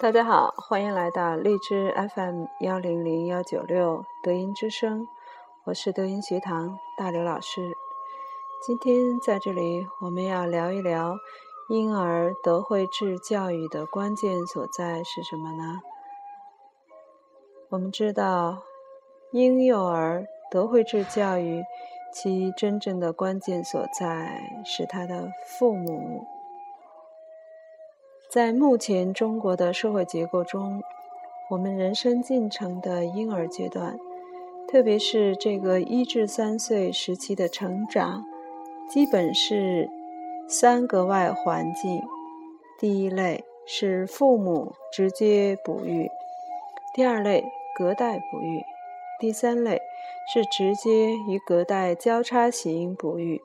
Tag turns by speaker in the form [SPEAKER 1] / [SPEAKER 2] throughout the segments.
[SPEAKER 1] 大家好，欢迎来到荔枝 FM 幺零零幺九六德音之声，我是德音学堂大刘老师。今天在这里，我们要聊一聊婴儿德惠智教育的关键所在是什么呢？我们知道，婴幼儿德惠智教育其真正的关键所在是他的父母。在目前中国的社会结构中，我们人生进程的婴儿阶段，特别是这个一至三岁时期的成长，基本是三个外环境：第一类是父母直接哺育；第二类隔代哺育；第三类是直接与隔代交叉型哺育。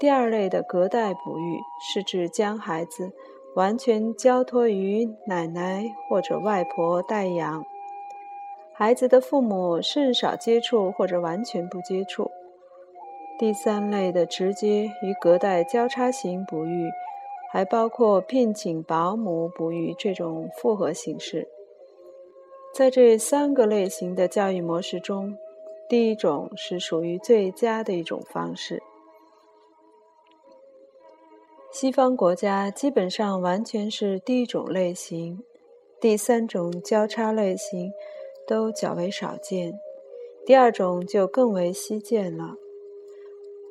[SPEAKER 1] 第二类的隔代哺育是指将孩子。完全交托于奶奶或者外婆代养，孩子的父母甚少接触或者完全不接触。第三类的直接与隔代交叉型哺育，还包括聘请保姆哺育这种复合形式。在这三个类型的教育模式中，第一种是属于最佳的一种方式。西方国家基本上完全是第一种类型，第三种交叉类型都较为少见，第二种就更为稀见了。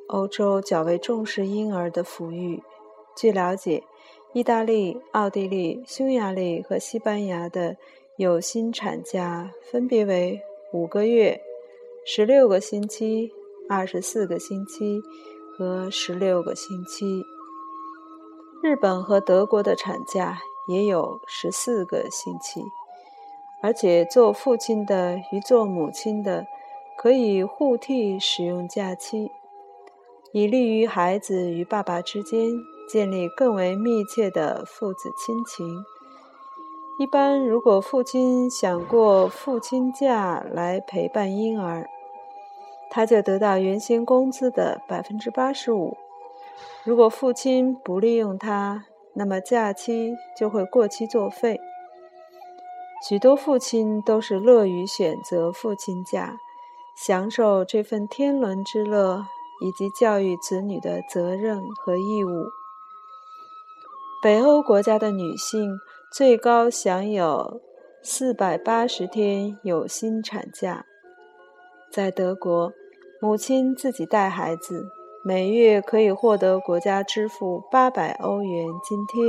[SPEAKER 1] 欧洲较为重视婴儿的抚育。据了解，意大利、奥地利、匈牙利和西班牙的有薪产假分别为五个月、十六个星期、二十四个星期和十六个星期。日本和德国的产假也有十四个星期，而且做父亲的与做母亲的可以互替使用假期，以利于孩子与爸爸之间建立更为密切的父子亲情。一般，如果父亲想过父亲假来陪伴婴儿，他就得到原先工资的百分之八十五。如果父亲不利用它，那么假期就会过期作废。许多父亲都是乐于选择父亲假，享受这份天伦之乐以及教育子女的责任和义务。北欧国家的女性最高享有四百八十天有薪产假，在德国，母亲自己带孩子。每月可以获得国家支付八百欧元津贴。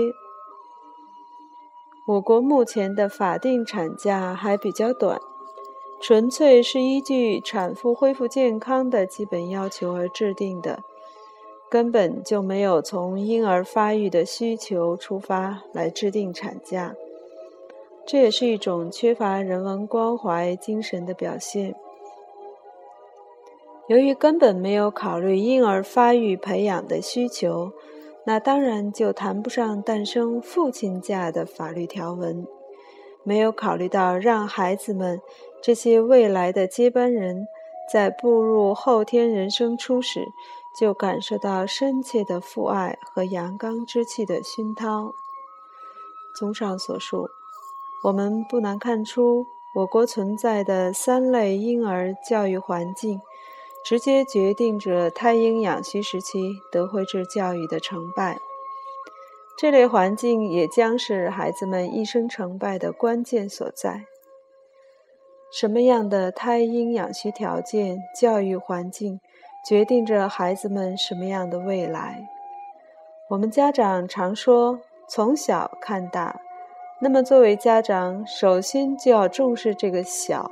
[SPEAKER 1] 我国目前的法定产假还比较短，纯粹是依据产妇恢复健康的基本要求而制定的，根本就没有从婴儿发育的需求出发来制定产假，这也是一种缺乏人文关怀精神的表现。由于根本没有考虑婴儿发育培养的需求，那当然就谈不上诞生父亲假的法律条文。没有考虑到让孩子们这些未来的接班人，在步入后天人生初始，就感受到深切的父爱和阳刚之气的熏陶。综上所述，我们不难看出，我国存在的三类婴儿教育环境。直接决定着胎婴养需时期德惠智教育的成败。这类环境也将是孩子们一生成败的关键所在。什么样的胎婴养需条件、教育环境，决定着孩子们什么样的未来？我们家长常说“从小看大”，那么作为家长，首先就要重视这个“小”。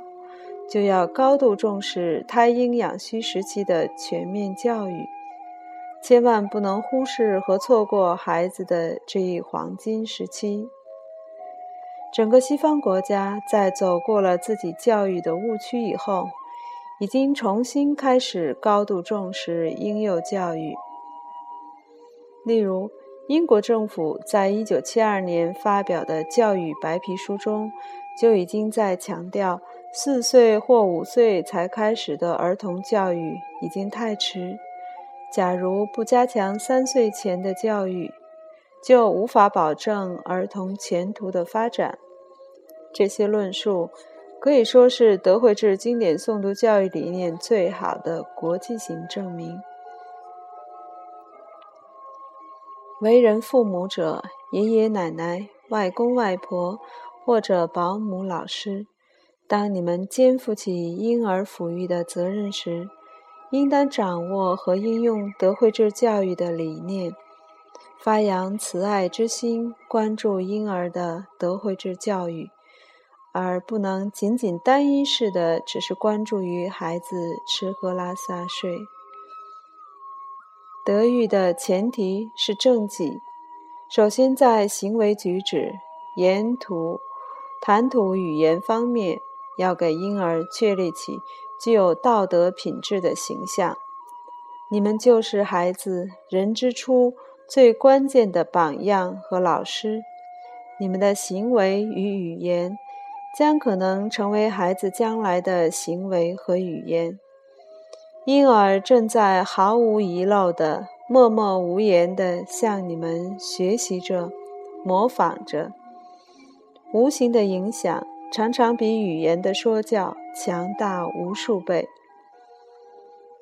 [SPEAKER 1] 就要高度重视胎婴养需时期的全面教育，千万不能忽视和错过孩子的这一黄金时期。整个西方国家在走过了自己教育的误区以后，已经重新开始高度重视婴幼教育。例如，英国政府在一九七二年发表的教育白皮书中，就已经在强调。四岁或五岁才开始的儿童教育已经太迟。假如不加强三岁前的教育，就无法保证儿童前途的发展这些论述可以说是德惠制经典诵读教育理念最好的国际性证明。为人父母者，爷爷奶奶、外公外婆或者保姆、老师，当你们肩负起婴儿抚育的责任时，应当掌握和应用德惠制教育的理念，发扬慈爱之心，关注婴儿的德惠制教育，而不能仅仅单一式的只是关注于孩子吃喝拉撒睡。德育的前提是正己，首先在行为举止、言吐、谈吐、语言方面，要给婴儿确立起具有道德品质的形象。你们就是孩子人之初最关键的榜样和老师。你们的行为与语言，将可能成为孩子将来的行为和语言。婴儿正在毫无遗漏的、默默无言的向你们学习着、模仿着。无形的影响常常比语言的说教强大无数倍。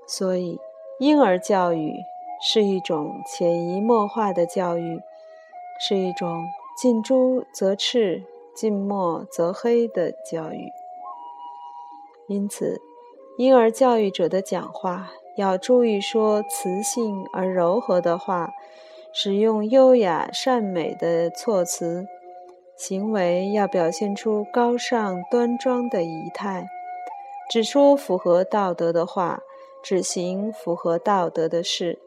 [SPEAKER 1] 所以，婴儿教育是一种潜移默化的教育，是一种近朱则赤、近墨则黑的教育。因此。婴儿教育者的讲话要注意说磁性而柔和的话，使用优雅善美的措辞，行为要表现出高尚端庄的仪态，只说符合道德的话，只行符合道德的事，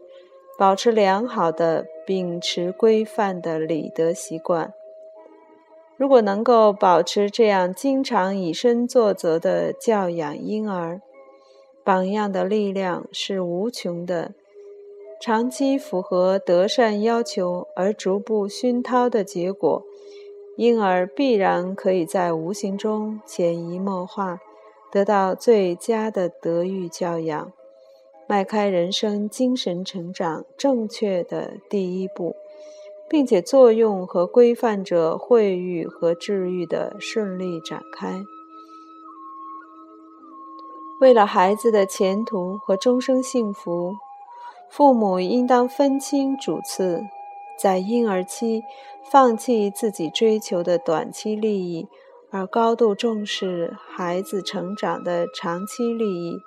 [SPEAKER 1] 保持良好的秉持规范的礼德习惯。如果能够保持这样经常以身作则的教养婴儿，榜样的力量是无穷的，长期符合德善要求而逐步熏陶的结果，婴儿必然可以在无形中潜移默化，得到最佳的德育教养，迈开人生精神成长正确的第一步，并且作用和规范着惠育和治愈的顺利展开。为了孩子的前途和终生幸福，父母应当分清主次，在婴儿期放弃自己追求的短期利益，而高度重视孩子成长的长期利益，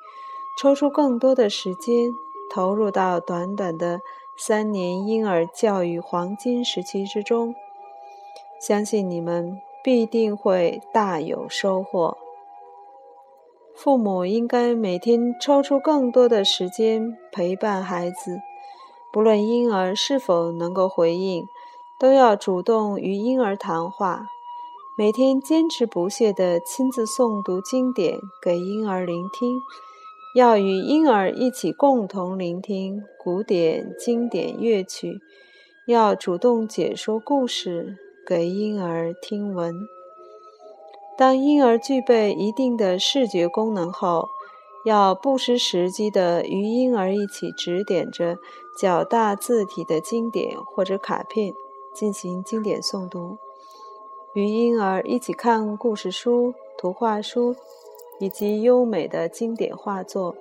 [SPEAKER 1] 抽出更多的时间投入到短短的三年婴儿教育黄金时期之中，相信你们必定会大有收获。父母应该每天抽出更多的时间陪伴孩子，不论婴儿是否能够回应，都要主动与婴儿谈话。每天坚持不懈地亲自诵读经典给婴儿聆听，要与婴儿一起共同聆听古典经典乐曲，要主动解说故事给婴儿听闻。当婴儿具备一定的视觉功能后，要不失时机地与婴儿一起指点着较大字体的经典或者卡片进行经典诵读，与婴儿一起看故事书、图画书以及优美的经典画作，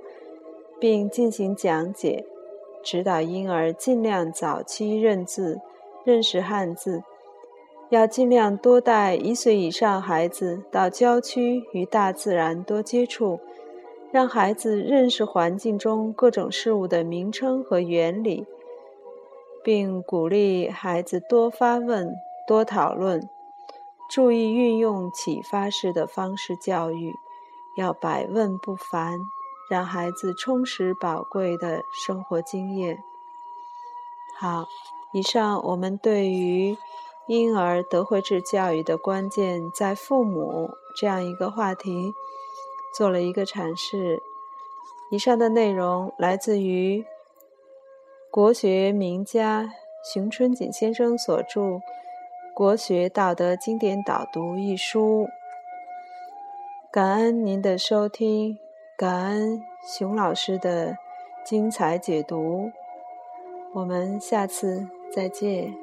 [SPEAKER 1] 并进行讲解，指导婴儿尽量早期认字、认识汉字。要尽量多带一岁以上孩子到郊区与大自然多接触，让孩子认识环境中各种事物的名称和原理，并鼓励孩子多发问、多讨论，注意运用启发式的方式教育，要百问不烦，让孩子充实宝贵的生活经验。好，以上我们对于。婴儿德惠制教育的关键在父母这样一个话题，做了一个阐释。以上的内容来自于国学名家熊春锦先生所著《国学道德经典导读》一书。感恩您的收听，感恩熊老师的精彩解读。我们下次再见。